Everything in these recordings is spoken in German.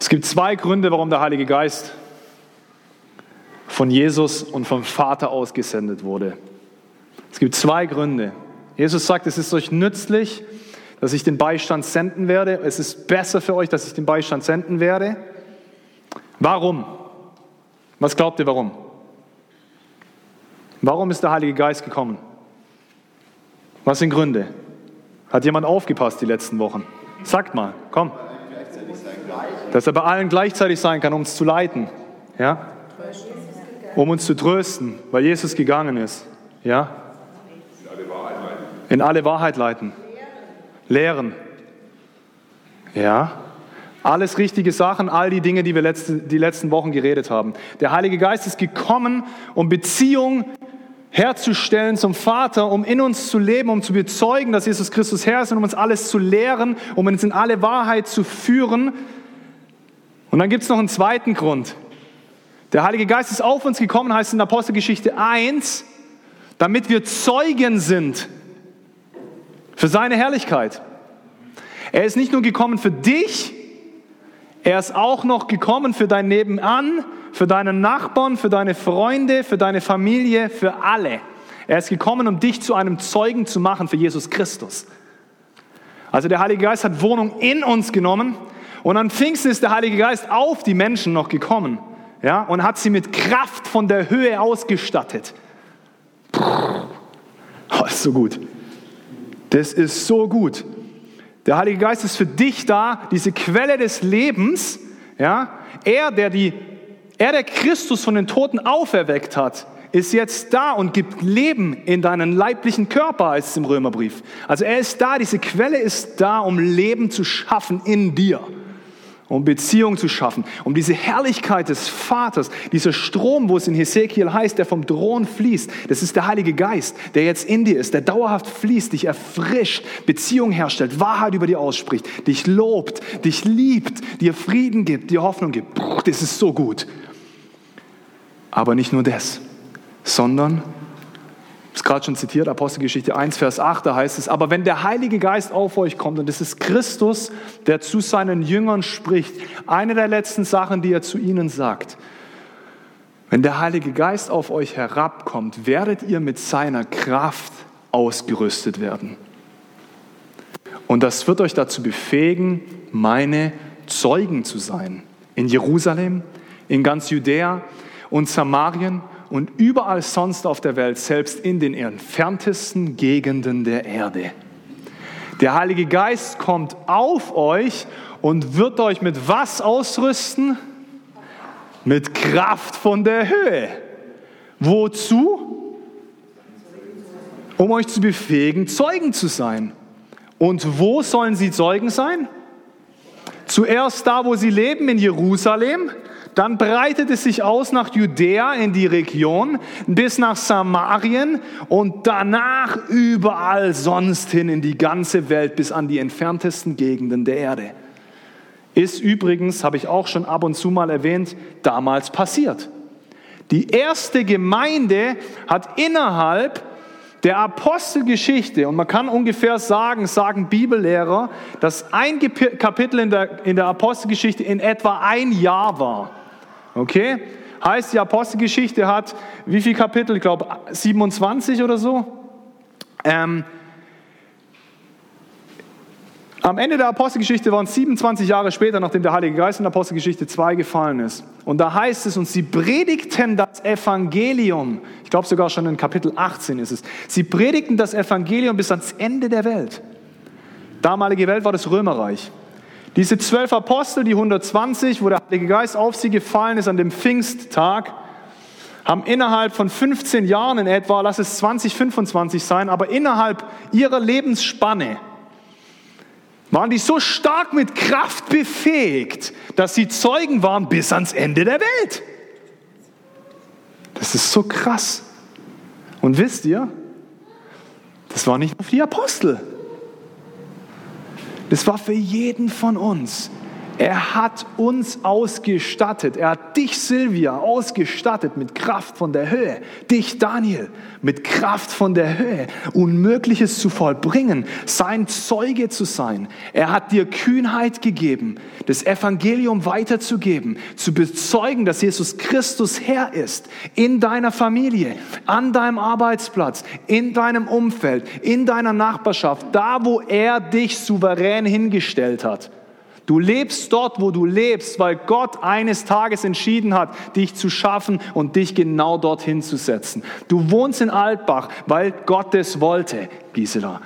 Es gibt zwei Gründe, warum der Heilige Geist von Jesus und vom Vater ausgesendet wurde. Es gibt zwei Gründe. Jesus sagt, es ist euch nützlich, dass ich den Beistand senden werde. Es ist besser für euch, dass ich den Beistand senden werde. Warum? Was glaubt ihr, warum? Warum ist der Heilige Geist gekommen? Was sind Gründe? Hat jemand aufgepasst die letzten Wochen? Sagt mal, komm. Dass er bei allen gleichzeitig sein kann, um uns zu leiten. Ja? Um uns zu trösten, weil Jesus gegangen ist. Ja? In alle Wahrheit leiten. Lehren. Ja? Alles richtige Sachen, all die Dinge, die wir letzte, die letzten Wochen geredet haben. Der Heilige Geist ist gekommen, um Beziehung herzustellen zum Vater, um in uns zu leben, um zu bezeugen, dass Jesus Christus Herr ist und um uns alles zu lehren, um uns in alle Wahrheit zu führen. Und dann gibt es noch einen zweiten Grund. Der Heilige Geist ist auf uns gekommen, heißt in Apostelgeschichte 1, damit wir Zeugen sind für seine Herrlichkeit. Er ist nicht nur gekommen für dich, er ist auch noch gekommen für dein Nebenan, für deinen Nachbarn, für deine Freunde, für deine Familie, für alle. Er ist gekommen, um dich zu einem Zeugen zu machen für Jesus Christus. Also der Heilige Geist hat Wohnung in uns genommen und an Pfingsten ist der Heilige Geist auf die Menschen noch gekommen ja, und hat sie mit Kraft von der Höhe ausgestattet. Oh, ist so gut. Das ist so gut. Der Heilige Geist ist für dich da, diese Quelle des Lebens. Ja, er, der die er, der Christus von den Toten auferweckt hat, ist jetzt da und gibt Leben in deinen leiblichen Körper, heißt es im Römerbrief. Also er ist da, diese Quelle ist da, um Leben zu schaffen in dir, um Beziehung zu schaffen, um diese Herrlichkeit des Vaters, dieser Strom, wo es in Hesekiel heißt, der vom Thron fließt, das ist der Heilige Geist, der jetzt in dir ist, der dauerhaft fließt, dich erfrischt, Beziehung herstellt, Wahrheit über dir ausspricht, dich lobt, dich liebt, dir Frieden gibt, dir Hoffnung gibt. Das ist so gut. Aber nicht nur das, sondern, habe gerade schon zitiert, Apostelgeschichte 1, Vers 8, da heißt es, aber wenn der Heilige Geist auf euch kommt, und es ist Christus, der zu seinen Jüngern spricht, eine der letzten Sachen, die er zu ihnen sagt, wenn der Heilige Geist auf euch herabkommt, werdet ihr mit seiner Kraft ausgerüstet werden. Und das wird euch dazu befähigen, meine Zeugen zu sein. In Jerusalem, in ganz Judäa, und Samarien und überall sonst auf der Welt, selbst in den entferntesten Gegenden der Erde. Der Heilige Geist kommt auf euch und wird euch mit was ausrüsten? Mit Kraft von der Höhe. Wozu? Um euch zu befähigen, Zeugen zu sein. Und wo sollen sie Zeugen sein? Zuerst da, wo sie leben, in Jerusalem, dann breitet es sich aus nach Judäa in die Region, bis nach Samarien und danach überall sonst hin in die ganze Welt, bis an die entferntesten Gegenden der Erde. Ist übrigens, habe ich auch schon ab und zu mal erwähnt, damals passiert. Die erste Gemeinde hat innerhalb der Apostelgeschichte, und man kann ungefähr sagen, sagen Bibellehrer, dass ein Kapitel in der, in der Apostelgeschichte in etwa ein Jahr war. Okay? Heißt, die Apostelgeschichte hat wie viele Kapitel? Ich glaube 27 oder so. Ähm, am Ende der Apostelgeschichte waren es 27 Jahre später, nachdem der Heilige Geist in der Apostelgeschichte 2 gefallen ist. Und da heißt es, und sie predigten das Evangelium. Ich glaube sogar schon in Kapitel 18 ist es. Sie predigten das Evangelium bis ans Ende der Welt. Damalige Welt war das Römerreich. Diese zwölf Apostel, die 120, wo der Heilige Geist auf sie gefallen ist an dem Pfingsttag, haben innerhalb von 15 Jahren in etwa, lass es 20, 25 sein, aber innerhalb ihrer Lebensspanne waren die so stark mit Kraft befähigt, dass sie Zeugen waren bis ans Ende der Welt. Das ist so krass. Und wisst ihr, das war nicht nur für die Apostel. Das war für jeden von uns Er hat uns ausgestattet. Er hat dich, Silvia, ausgestattet mit Kraft von der Höhe. Dich, Daniel, mit Kraft von der Höhe. Unmögliches zu vollbringen, sein Zeuge zu sein. Er hat dir Kühnheit gegeben, das Evangelium weiterzugeben, zu bezeugen, dass Jesus Christus Herr ist. In deiner Familie, an deinem Arbeitsplatz, in deinem Umfeld, in deiner Nachbarschaft, da wo er dich souverän hingestellt hat. Du lebst dort, wo du lebst, weil Gott eines Tages entschieden hat, dich zu schaffen und dich genau dorthin zu setzen. Du wohnst in Altbach, weil Gott es wollte, Gisela.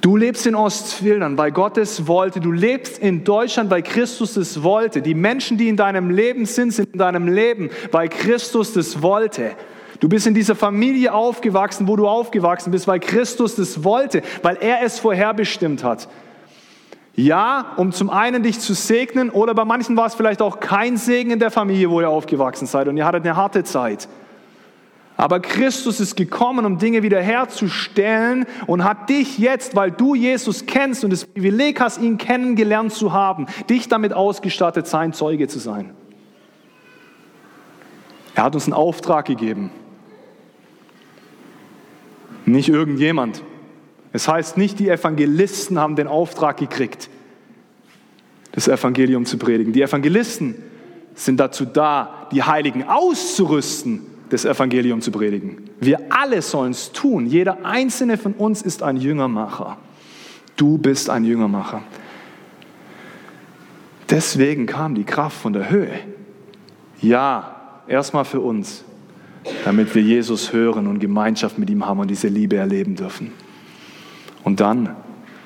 Du lebst in Ostfildern, weil Gott es wollte. Du lebst in Deutschland, weil Christus es wollte. Die Menschen, die in deinem Leben sind, sind in deinem Leben, weil Christus es wollte. Du bist in dieser Familie aufgewachsen, wo du aufgewachsen bist, weil Christus es wollte, weil er es vorherbestimmt hat. Ja, um zum einen dich zu segnen oder bei manchen war es vielleicht auch kein Segen in der Familie, wo ihr aufgewachsen seid und ihr hattet eine harte Zeit. Aber Christus ist gekommen, um Dinge wiederherzustellen und hat dich jetzt, weil du Jesus kennst und das Privileg hast, ihn kennengelernt zu haben, dich damit ausgestattet, sein Zeuge zu sein. Er hat uns einen Auftrag gegeben. Nicht irgendjemand. Es heißt nicht, die Evangelisten haben den Auftrag gekriegt, das Evangelium zu predigen. Die Evangelisten sind dazu da, die Heiligen auszurüsten, das Evangelium zu predigen. Wir alle sollen es tun. Jeder einzelne von uns ist ein Jüngermacher. Du bist ein Jüngermacher. Deswegen kam die Kraft von der Höhe. Ja, erstmal für uns, damit wir Jesus hören und Gemeinschaft mit ihm haben und diese Liebe erleben dürfen. Und dann,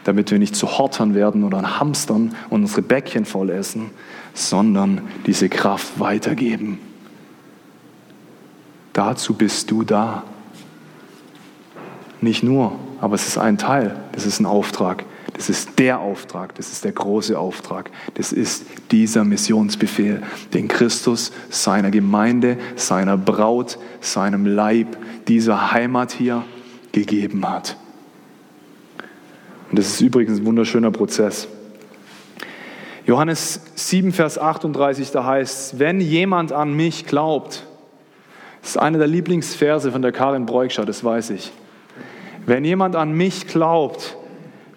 damit wir nicht zu Hortern werden oder Hamstern und unsere Bäckchen voll essen, sondern diese Kraft weitergeben. Dazu bist du da. Nicht nur, aber es ist ein Teil, das ist ein Auftrag. Das ist der Auftrag, das ist der große Auftrag. Das ist dieser Missionsbefehl, den Christus seiner Gemeinde, seiner Braut, seinem Leib, dieser Heimat hier gegeben hat. Und das ist übrigens ein wunderschöner Prozess. Johannes 7, Vers 38, da heißt es, wenn jemand an mich glaubt, das ist einer der Lieblingsverse von der Karin Breukschau, das weiß ich. Wenn jemand an mich glaubt,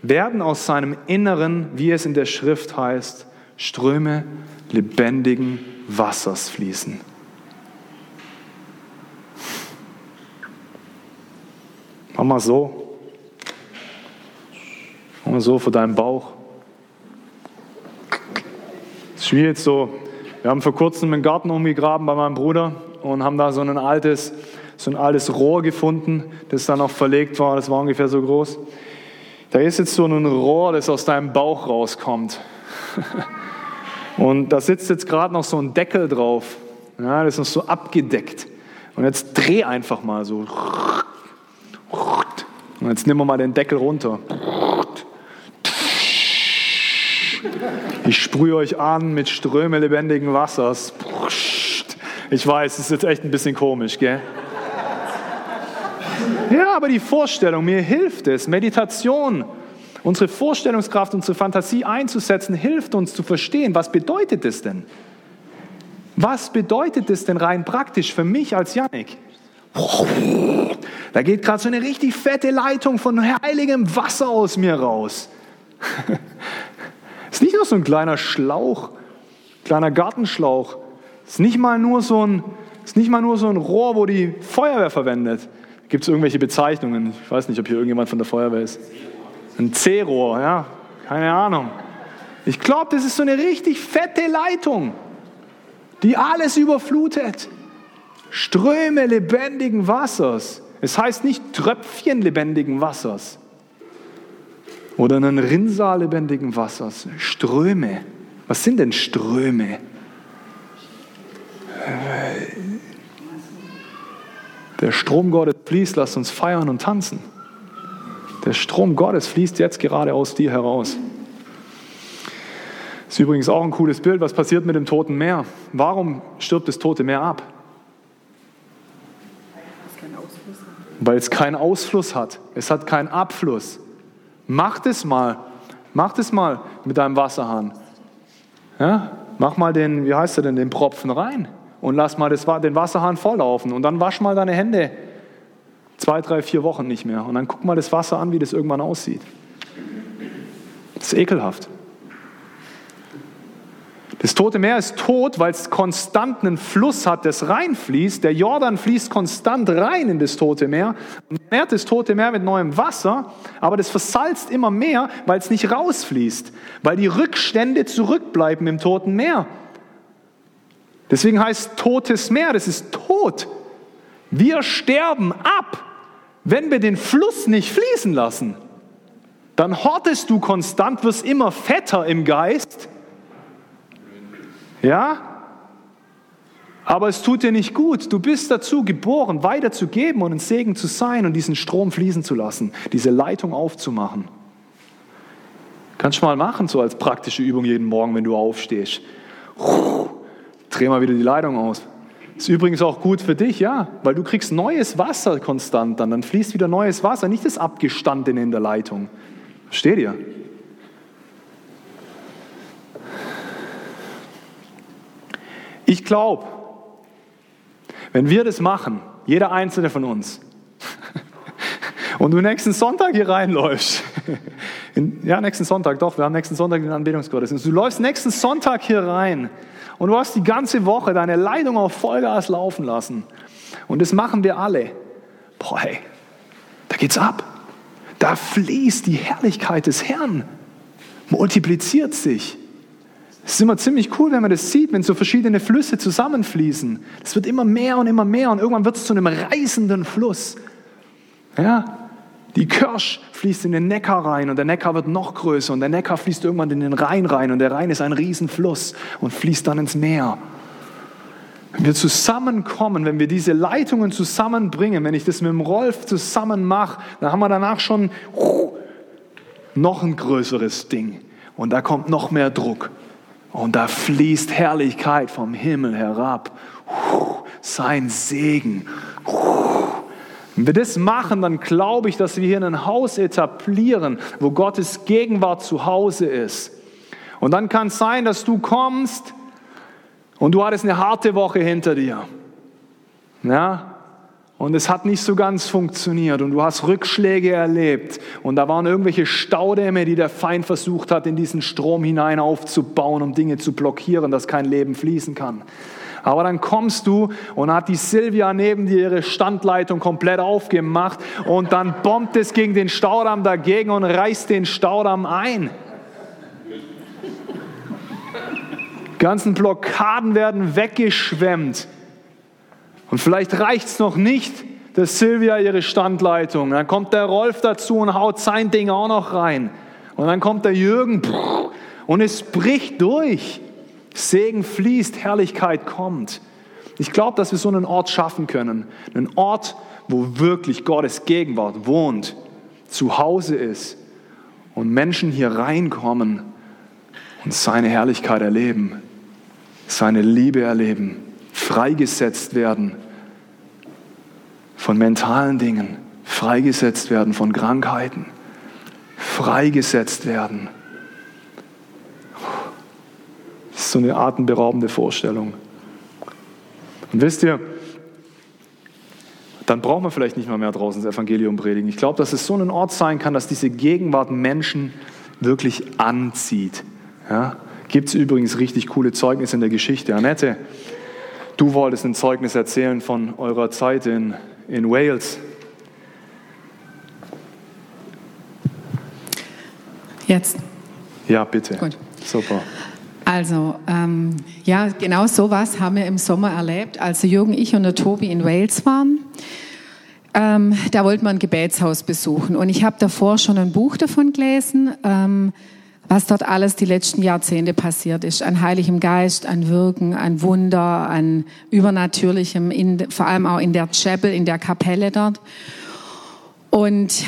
werden aus seinem Inneren, wie es in der Schrift heißt, Ströme lebendigen Wassers fließen. Mach mal so. Und so vor deinem Bauch. Es ist wie jetzt so, wir haben vor kurzem einen Garten umgegraben bei meinem Bruder und haben da so ein altes, so ein altes Rohr gefunden, das dann noch verlegt war, das war ungefähr so groß. Da ist jetzt so ein Rohr, das aus deinem Bauch rauskommt. Und da sitzt jetzt gerade noch so ein Deckel drauf. Ja, das ist noch so abgedeckt. Und jetzt dreh einfach mal so. Und jetzt nehmen wir mal den Deckel runter. Ich sprühe euch an mit Ströme lebendigen Wassers. Ich weiß, es ist jetzt echt ein bisschen komisch, gell? Ja, aber die Vorstellung, mir hilft es. Meditation, unsere Vorstellungskraft, unsere Fantasie einzusetzen, hilft uns zu verstehen, was bedeutet es denn? Was bedeutet es denn rein praktisch für mich als Janik? Da geht gerade so eine richtig fette Leitung von heiligem Wasser aus mir raus. ist nicht nur so ein kleiner Schlauch, kleiner Gartenschlauch. Ist nicht mal nur so ein, ist nicht mal nur so ein Rohr, wo die Feuerwehr verwendet. Gibt es irgendwelche Bezeichnungen? Ich weiß nicht, ob hier irgendjemand von der Feuerwehr ist. Ein C-Rohr, ja, keine Ahnung. Ich glaube, das ist so eine richtig fette Leitung, die alles überflutet. Ströme lebendigen Wassers. Es heißt nicht Tröpfchen lebendigen Wassers oder einen Rinnsal lebendigen Wassers. Ströme. Was sind denn Ströme? Der Strom Gottes fließt, lasst uns feiern und tanzen. Der Strom Gottes fließt jetzt gerade aus dir heraus. Ist übrigens auch ein cooles Bild. Was passiert mit dem Toten Meer? Warum stirbt das Tote Meer ab? Weil es keinen Ausfluss hat. Es hat keinen Abfluss. Mach das mal. Mach das mal mit deinem Wasserhahn. Ja? Mach mal den, wie heißt er denn, den Propfen rein und lass mal das, den Wasserhahn volllaufen und dann wasch mal deine Hände zwei, drei, vier Wochen nicht mehr und dann guck mal das Wasser an, wie das irgendwann aussieht. Das ist ekelhaft. Das Tote Meer ist tot, weil es konstant einen Fluss hat, das reinfließt. Der Jordan fließt konstant rein in das Tote Meer. Nährt das Tote Meer mit neuem Wasser, aber das versalzt immer mehr, weil es nicht rausfließt, weil die Rückstände zurückbleiben im Toten Meer. Deswegen heißt Totes Meer, das ist tot. Wir sterben ab, wenn wir den Fluss nicht fließen lassen. Dann hortest du konstant, wirst immer fetter im Geist ja? Aber es tut dir nicht gut. Du bist dazu geboren, weiterzugeben und ein Segen zu sein und diesen Strom fließen zu lassen, diese Leitung aufzumachen. Kannst du mal machen, so als praktische Übung jeden Morgen, wenn du aufstehst. Dreh mal wieder die Leitung aus. Ist übrigens auch gut für dich, ja, weil du kriegst neues Wasser konstant dann. Dann fließt wieder neues Wasser, nicht das Abgestandene in der Leitung. Versteht ihr? Ich glaube, wenn wir das machen, jeder einzelne von uns, und du nächsten Sonntag hier reinläufst, in, ja, nächsten Sonntag, doch, wir haben nächsten Sonntag den Anbetungsgottesdienst, du läufst nächsten Sonntag hier rein und du hast die ganze Woche deine Leitung auf Vollgas laufen lassen. Und das machen wir alle. Boah, hey, da geht's ab. Da fließt die Herrlichkeit des Herrn, multipliziert sich. Es ist immer ziemlich cool, wenn man das sieht, wenn so verschiedene Flüsse zusammenfließen. Es wird immer mehr und immer mehr und irgendwann wird es zu einem reißenden Fluss. Ja, die Kirsch fließt in den Neckar rein und der Neckar wird noch größer und der Neckar fließt irgendwann in den Rhein rein und der Rhein ist ein Riesenfluss und fließt dann ins Meer. Wenn wir zusammenkommen, wenn wir diese Leitungen zusammenbringen, wenn ich das mit dem Rolf zusammen mache, dann haben wir danach schon noch ein größeres Ding und da kommt noch mehr Druck und da fließt Herrlichkeit vom Himmel herab. Sein Segen. Wenn wir das machen, dann glaube ich, dass wir hier ein Haus etablieren, wo Gottes Gegenwart zu Hause ist. Und dann kann es sein, dass du kommst und du hattest eine harte Woche hinter dir. Ja, und es hat nicht so ganz funktioniert und du hast Rückschläge erlebt und da waren irgendwelche Staudämme, die der Feind versucht hat, in diesen Strom hinein aufzubauen, um Dinge zu blockieren, dass kein Leben fließen kann. Aber dann kommst du und hat die Silvia neben dir ihre Standleitung komplett aufgemacht und dann bombt es gegen den Staudamm dagegen und reißt den Staudamm ein. Ganzen Blockaden werden weggeschwemmt. Und vielleicht reicht es noch nicht, dass Silvia ihre Standleitung. Dann kommt der Rolf dazu und haut sein Ding auch noch rein. Und dann kommt der Jürgen und es bricht durch. Segen fließt, Herrlichkeit kommt. Ich glaube, dass wir so einen Ort schaffen können. Einen Ort, wo wirklich Gottes Gegenwart wohnt, zu Hause ist und Menschen hier reinkommen und seine Herrlichkeit erleben, seine Liebe erleben freigesetzt werden von mentalen Dingen, freigesetzt werden von Krankheiten, freigesetzt werden. Das ist so eine atemberaubende Vorstellung. Und wisst ihr, dann braucht man vielleicht nicht mal mehr draußen das Evangelium predigen. Ich glaube, dass es so ein Ort sein kann, dass diese Gegenwart Menschen wirklich anzieht. Ja? Gibt es übrigens richtig coole Zeugnisse in der Geschichte. Annette, Du wolltest ein Zeugnis erzählen von eurer Zeit in, in Wales. Jetzt. Ja, bitte. Gut. Super. Also, ähm, ja, genau sowas haben wir im Sommer erlebt, als Jürgen, ich und der Tobi in Wales waren. Ähm, da wollten wir ein Gebetshaus besuchen. Und ich habe davor schon ein Buch davon gelesen. Ähm, was dort alles die letzten Jahrzehnte passiert ist. An Heiligem Geist, an Wirken, an Wunder, an Übernatürlichem, in, vor allem auch in der Chapel, in der Kapelle dort. Und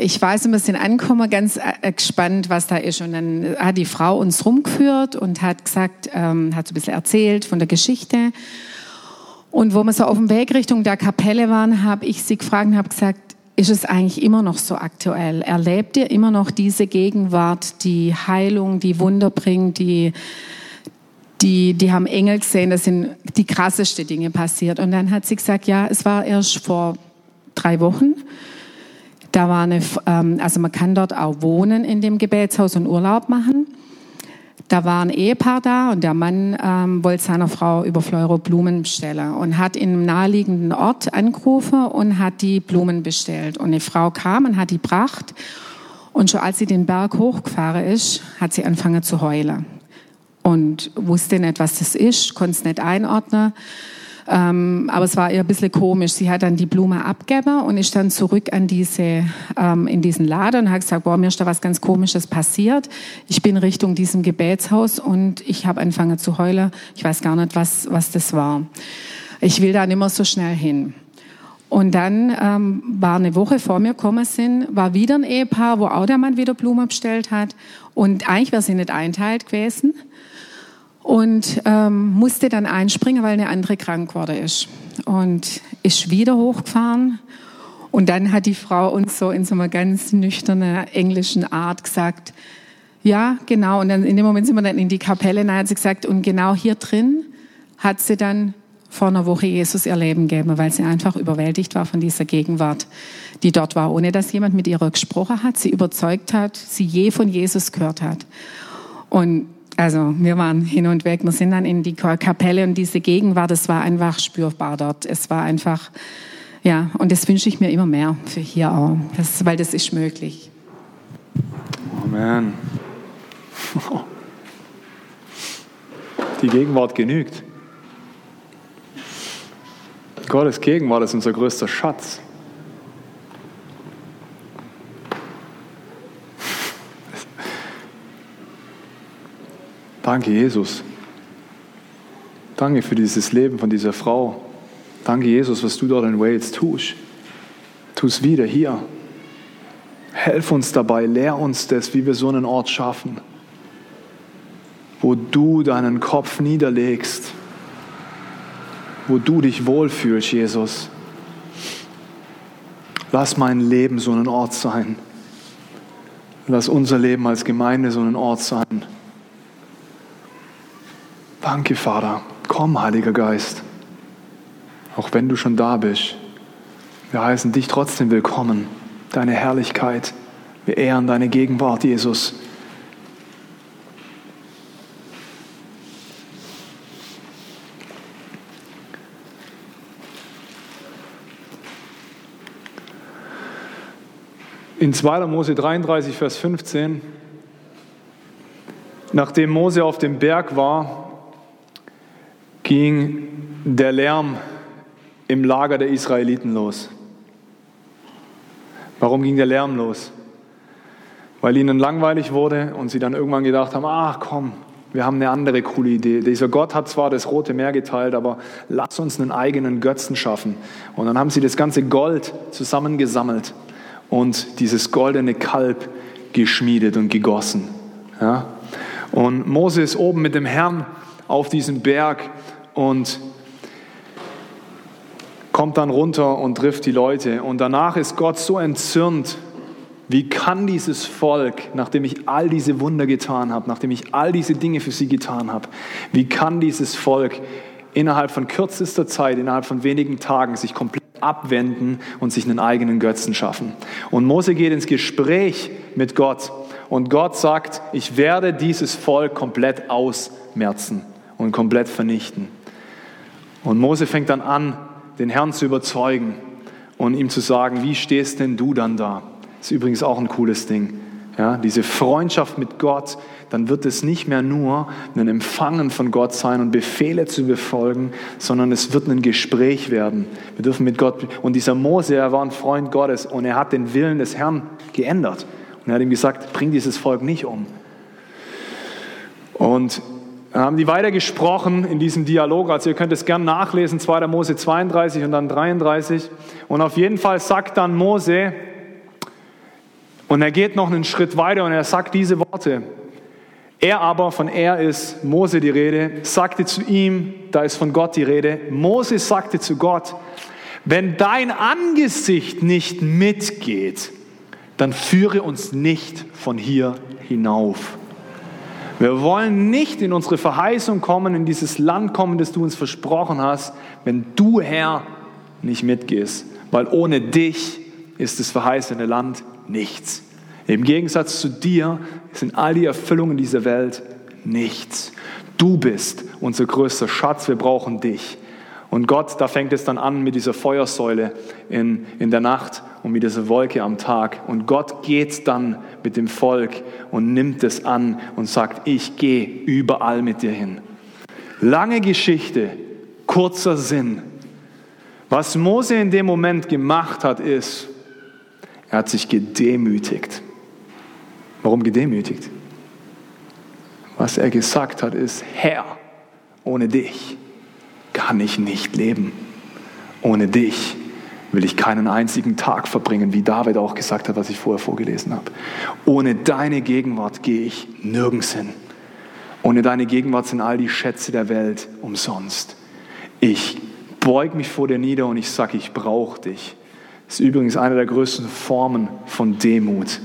ich weiß, wir sind angekommen, ganz äh, gespannt, was da ist. Und dann hat die Frau uns rumgeführt und hat gesagt, ähm, hat so ein bisschen erzählt von der Geschichte. Und wo wir so auf dem Weg Richtung der Kapelle waren, habe ich sie gefragt und habe gesagt, ist es eigentlich immer noch so aktuell? Erlebt ihr immer noch diese Gegenwart, die Heilung, die Wunder bringt, die, die, die haben Engel gesehen, das sind die krasseste Dinge passiert. Und dann hat sie gesagt, ja, es war erst vor drei Wochen. Da war eine, ähm, also man kann dort auch wohnen in dem Gebetshaus und Urlaub machen. Da war ein Ehepaar da und der Mann ähm, wollte seiner Frau über Fleuro Blumen bestellen und hat in einem naheliegenden Ort angerufen und hat die Blumen bestellt. Und eine Frau kam und hat die gebracht. Und schon als sie den Berg hochgefahren ist, hat sie angefangen zu heulen. Und wusste nicht, was das ist, konnte es nicht einordnen. Ähm, aber es war ihr ein bisschen komisch. Sie hat dann die Blume abgegeben und ist dann zurück an diese, ähm, in diesen Laden und hat gesagt, boah, mir ist da was ganz Komisches passiert. Ich bin Richtung diesem Gebetshaus und ich habe angefangen zu heulen. Ich weiß gar nicht, was, was das war. Ich will da nicht mehr so schnell hin. Und dann ähm, war eine Woche vor mir gekommen sind, war wieder ein Ehepaar, wo auch der Mann wieder Blumen bestellt hat. Und eigentlich wäre sie nicht einteilt gewesen und ähm, musste dann einspringen, weil eine andere krank geworden ist. Und ist wieder hochgefahren. Und dann hat die Frau uns so in so einer ganz nüchternen englischen Art gesagt, ja, genau. Und dann in dem Moment sind wir dann in die Kapelle, und dann hat sie gesagt, und genau hier drin hat sie dann vor einer Woche Jesus ihr Leben gegeben, weil sie einfach überwältigt war von dieser Gegenwart, die dort war, ohne dass jemand mit ihr gesprochen hat, sie überzeugt hat, sie je von Jesus gehört hat. Und also wir waren hin und weg. Wir sind dann in die Kapelle und diese Gegenwart, es war einfach spürbar dort. Es war einfach, ja, und das wünsche ich mir immer mehr für hier auch, das, weil das ist möglich. Amen. Die Gegenwart genügt. Gottes Gegenwart ist unser größter Schatz. Danke, Jesus. Danke für dieses Leben von dieser Frau. Danke, Jesus, was du dort in Wales tust. Tu es wieder hier. Helf uns dabei, lehr uns das, wie wir so einen Ort schaffen, wo du deinen Kopf niederlegst, wo du dich wohlfühlst, Jesus. Lass mein Leben so ein Ort sein. Lass unser Leben als Gemeinde so ein Ort sein Danke, Vater. Komm, Heiliger Geist. Auch wenn du schon da bist. Wir heißen dich trotzdem willkommen. Deine Herrlichkeit. Wir ehren deine Gegenwart, Jesus. In 2. Mose 33, Vers 15, nachdem Mose auf dem Berg war, ging der Lärm im Lager der Israeliten los. Warum ging der Lärm los? Weil ihnen langweilig wurde und sie dann irgendwann gedacht haben, ach komm, wir haben eine andere coole Idee. Dieser Gott hat zwar das Rote Meer geteilt, aber lass uns einen eigenen Götzen schaffen. Und dann haben sie das ganze Gold zusammengesammelt und dieses goldene Kalb geschmiedet und gegossen. Ja? Und Mose ist oben mit dem Herrn auf diesem Berg und kommt dann runter und trifft die Leute. Und danach ist Gott so entzürnt, wie kann dieses Volk, nachdem ich all diese Wunder getan habe, nachdem ich all diese Dinge für sie getan habe, wie kann dieses Volk innerhalb von kürzester Zeit, innerhalb von wenigen Tagen sich komplett abwenden und sich einen eigenen Götzen schaffen. Und Mose geht ins Gespräch mit Gott und Gott sagt, ich werde dieses Volk komplett ausmerzen und komplett vernichten. Und Mose fängt dann an, den Herrn zu überzeugen und ihm zu sagen, wie stehst denn du dann da? Das ist übrigens auch ein cooles Ding. Ja, diese Freundschaft mit Gott, dann wird es nicht mehr nur ein Empfangen von Gott sein und Befehle zu befolgen, sondern es wird ein Gespräch werden. Wir dürfen mit Gott, und dieser Mose, er war ein Freund Gottes und er hat den Willen des Herrn geändert. Und er hat ihm gesagt, bring dieses Volk nicht um. Und dann haben die weiter gesprochen in diesem Dialog. Also ihr könnt es gern nachlesen, 2. Mose 32 und dann 33. Und auf jeden Fall sagt dann Mose, und er geht noch einen Schritt weiter und er sagt diese Worte. Er aber, von er ist Mose die Rede, sagte zu ihm, da ist von Gott die Rede, Mose sagte zu Gott, wenn dein Angesicht nicht mitgeht, dann führe uns nicht von hier hinauf. Wir wollen nicht in unsere Verheißung kommen, in dieses Land kommen, das du uns versprochen hast, wenn du, Herr, nicht mitgehst. Weil ohne dich ist das verheißene Land nichts. Im Gegensatz zu dir sind all die Erfüllungen dieser Welt nichts. Du bist unser größter Schatz, wir brauchen dich. Und Gott, da fängt es dann an mit dieser Feuersäule in, in der Nacht und mit dieser Wolke am Tag. Und Gott geht dann mit dem Volk und nimmt es an und sagt, ich gehe überall mit dir hin. Lange Geschichte, kurzer Sinn. Was Mose in dem Moment gemacht hat, ist, er hat sich gedemütigt. Warum gedemütigt? Was er gesagt hat, ist, Herr, ohne dich kann ich nicht leben. Ohne dich will ich keinen einzigen Tag verbringen, wie David auch gesagt hat, was ich vorher vorgelesen habe. Ohne deine Gegenwart gehe ich nirgends hin. Ohne deine Gegenwart sind all die Schätze der Welt umsonst. Ich beug mich vor dir nieder und ich sage, ich brauche dich. Das ist übrigens eine der größten Formen von Demut.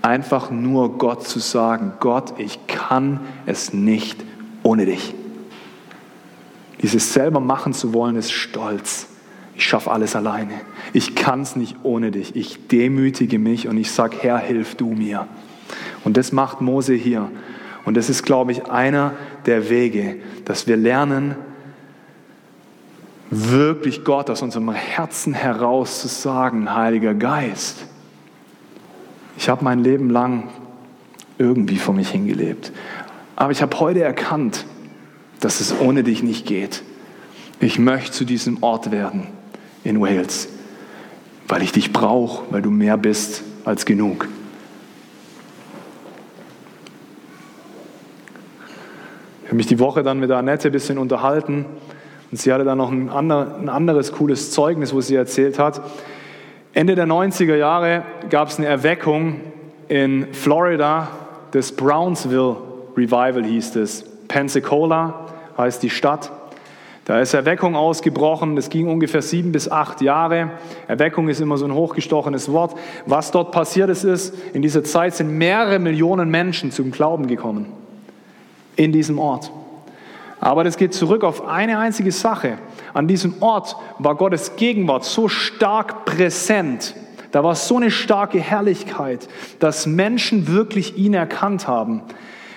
Einfach nur Gott zu sagen, Gott, ich kann es nicht ohne dich. Dieses selber machen zu wollen, ist Stolz. Ich schaffe alles alleine. Ich kann es nicht ohne dich. Ich demütige mich und ich sage, Herr, hilf du mir. Und das macht Mose hier. Und das ist, glaube ich, einer der Wege, dass wir lernen, wirklich Gott aus unserem Herzen heraus zu sagen, Heiliger Geist, ich habe mein Leben lang irgendwie vor mich hingelebt. Aber ich habe heute erkannt, dass es ohne dich nicht geht. Ich möchte zu diesem Ort werden in Wales, weil ich dich brauche, weil du mehr bist als genug. Ich habe mich die Woche dann mit Annette ein bisschen unterhalten und sie hatte dann noch ein, anderes cooles Zeugnis, wo sie erzählt hat. Ende der 90er Jahre gab es eine Erweckung in Florida, das Brownsville Revival hieß es. Pensacola heißt die Stadt. Da ist Erweckung ausgebrochen, das ging ungefähr sieben bis acht Jahre. Erweckung ist immer so ein hochgestochenes Wort. Was dort passiert ist, ist, in dieser Zeit sind mehrere Millionen Menschen zum Glauben gekommen. In diesem Ort. Aber das geht zurück auf eine einzige Sache. An diesem Ort war Gottes Gegenwart so stark präsent. Da war so eine starke Herrlichkeit, dass Menschen wirklich ihn erkannt haben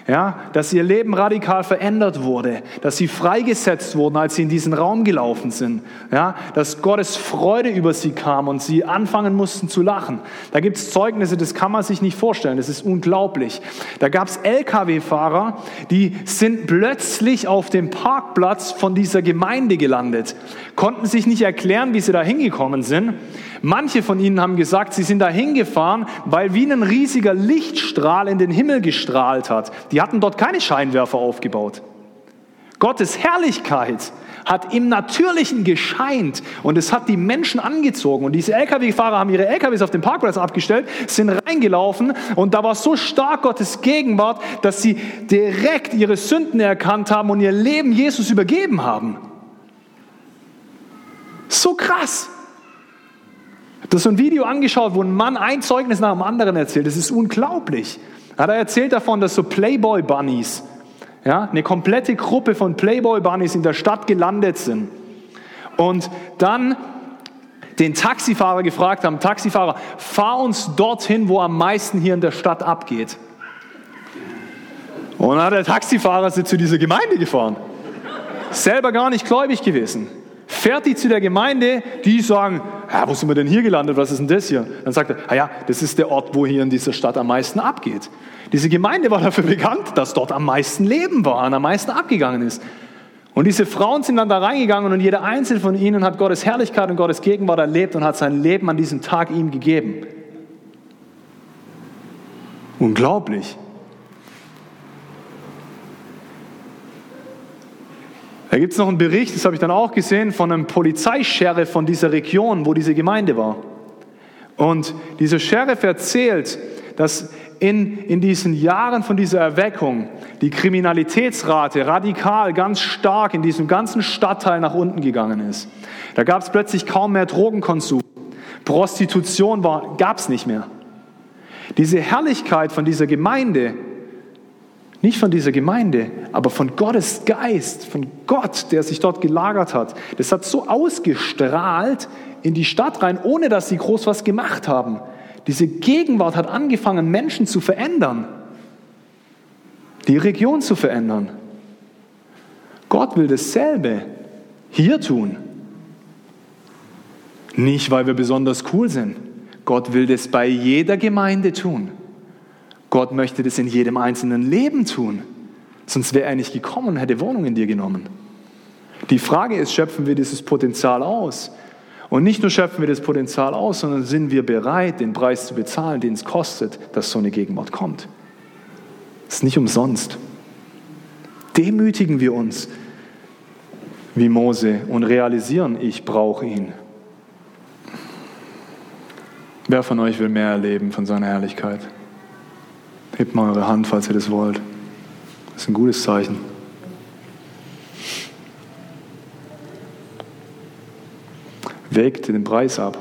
ja, dass ihr Leben radikal verändert wurde, dass sie freigesetzt wurden, als sie in diesen Raum gelaufen sind, ja, dass Gottes Freude über sie kam und sie anfangen mussten zu lachen. Da gibt es Zeugnisse, das kann man sich nicht vorstellen, das ist unglaublich. Da gab es Lkw-Fahrer, die sind plötzlich auf dem Parkplatz von dieser Gemeinde gelandet, konnten sich nicht erklären, wie sie da hingekommen sind. Manche von ihnen haben gesagt, sie sind da hingefahren, weil wie ein riesiger Lichtstrahl in den Himmel gestrahlt hat. Die hatten dort keine Scheinwerfer aufgebaut. Gottes Herrlichkeit hat im Natürlichen gescheint und es hat die Menschen angezogen. Und diese Lkw-Fahrer haben ihre Lkws auf dem Parkplatz abgestellt, sind reingelaufen und da war so stark Gottes Gegenwart, dass sie direkt ihre Sünden erkannt haben und ihr Leben Jesus übergeben haben. So krass. Das ist so ein Video angeschaut, wo ein Mann ein Zeugnis nach dem anderen erzählt. Das ist unglaublich. Hat er erzählt davon, dass so Playboy Bunnies, ja, eine komplette Gruppe von Playboy Bunnies in der Stadt gelandet sind und dann den Taxifahrer gefragt haben, Taxifahrer, fahr uns dorthin, wo am meisten hier in der Stadt abgeht. Und dann hat der Taxifahrer sie zu dieser Gemeinde gefahren. Selber gar nicht gläubig gewesen. Fährt die zu der Gemeinde, die sagen, ja, wo sind wir denn hier gelandet, was ist denn das hier? Dann sagt er, ah ja, das ist der Ort, wo hier in dieser Stadt am meisten abgeht. Diese Gemeinde war dafür bekannt, dass dort am meisten Leben war und am meisten abgegangen ist. Und diese Frauen sind dann da reingegangen und jeder einzelne von ihnen hat Gottes Herrlichkeit und Gottes Gegenwart erlebt und hat sein Leben an diesem Tag ihm gegeben. Unglaublich. Da gibt es noch einen Bericht, das habe ich dann auch gesehen, von einem Polizeischeriff von dieser Region, wo diese Gemeinde war. Und dieser Sheriff erzählt, dass in, in diesen Jahren von dieser Erweckung die Kriminalitätsrate radikal ganz stark in diesem ganzen Stadtteil nach unten gegangen ist. Da gab es plötzlich kaum mehr Drogenkonsum. Prostitution gab es nicht mehr. Diese Herrlichkeit von dieser Gemeinde Nicht von dieser Gemeinde, aber von Gottes Geist, von Gott, der sich dort gelagert hat. Das hat so ausgestrahlt in die Stadt rein, ohne dass sie groß was gemacht haben. Diese Gegenwart hat angefangen, Menschen zu verändern, die Region zu verändern. Gott will dasselbe hier tun. Nicht, weil wir besonders cool sind. Gott will das bei jeder Gemeinde tun. Gott möchte das in jedem einzelnen Leben tun. Sonst wäre er nicht gekommen und hätte Wohnung in dir genommen. Die Frage ist, schöpfen wir dieses Potenzial aus? Und nicht nur schöpfen wir das Potenzial aus, sondern sind wir bereit, den Preis zu bezahlen, den es kostet, dass so eine Gegenwart kommt. Das ist nicht umsonst. Demütigen wir uns wie Mose und realisieren, ich brauche ihn. Wer von euch will mehr erleben von seiner Herrlichkeit? Hebt mal eure Hand, falls ihr das wollt. Das ist ein gutes Zeichen. Wägt den Preis ab.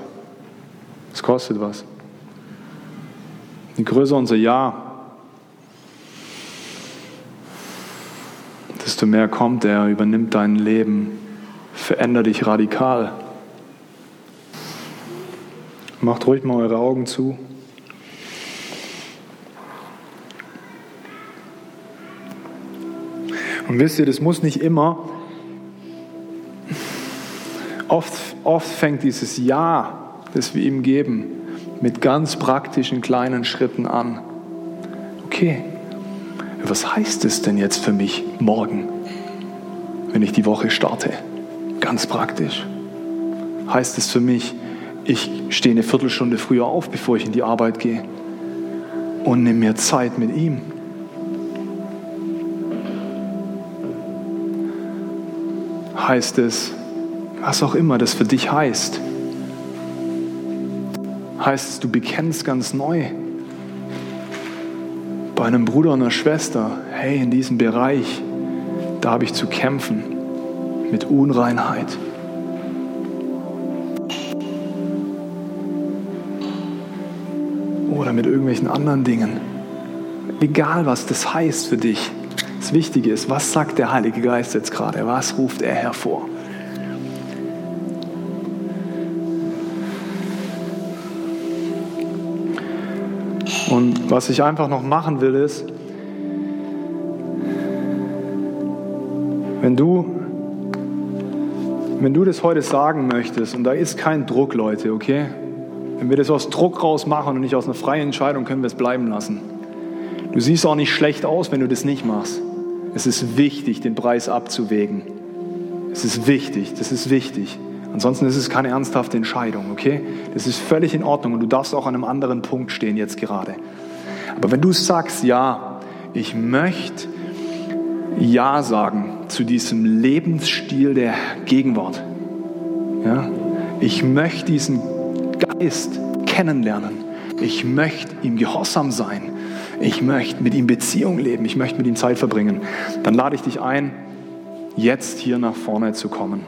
Es kostet was. Je größer unser Ja, desto mehr kommt er, übernimmt dein Leben, verändert dich radikal. Macht ruhig mal eure Augen zu. Und wisst ihr, das muss nicht immer. Oft, oft fängt dieses Ja, das wir ihm geben, mit ganz praktischen kleinen Schritten an. Okay, was heißt es denn jetzt für mich morgen, wenn ich die Woche starte? Ganz praktisch. Heißt es für mich, ich stehe eine Viertelstunde früher auf, bevor ich in die Arbeit gehe und nehme mir Zeit mit ihm. Heißt es, was auch immer das für dich heißt. Heißt es, du bekennst ganz neu bei einem Bruder und einer Schwester, hey, in diesem Bereich, da habe ich zu kämpfen mit Unreinheit. Oder mit irgendwelchen anderen Dingen. Egal, was das heißt für dich. Das Wichtige ist, was sagt der Heilige Geist jetzt gerade? Was ruft er hervor? Und was ich einfach noch machen will, ist, wenn du, wenn du das heute sagen möchtest, und da ist kein Druck, Leute, okay? Wenn wir das aus Druck raus machen und nicht aus einer freien Entscheidung, können wir es bleiben lassen. Du siehst auch nicht schlecht aus, wenn du das nicht machst. Es ist wichtig, den Preis abzuwägen. Es ist wichtig, das ist wichtig. Ansonsten ist es keine ernsthafte Entscheidung, okay? Das ist völlig in Ordnung und du darfst auch an einem anderen Punkt stehen jetzt gerade. Aber wenn du sagst, ja, ich möchte Ja sagen zu diesem Lebensstil der Gegenwart, ja, ich möchte diesen Geist kennenlernen, ich möchte ihm gehorsam sein, ich möchte mit ihm Beziehung leben, ich möchte mit ihm Zeit verbringen, dann lade ich dich ein, jetzt hier nach vorne zu kommen.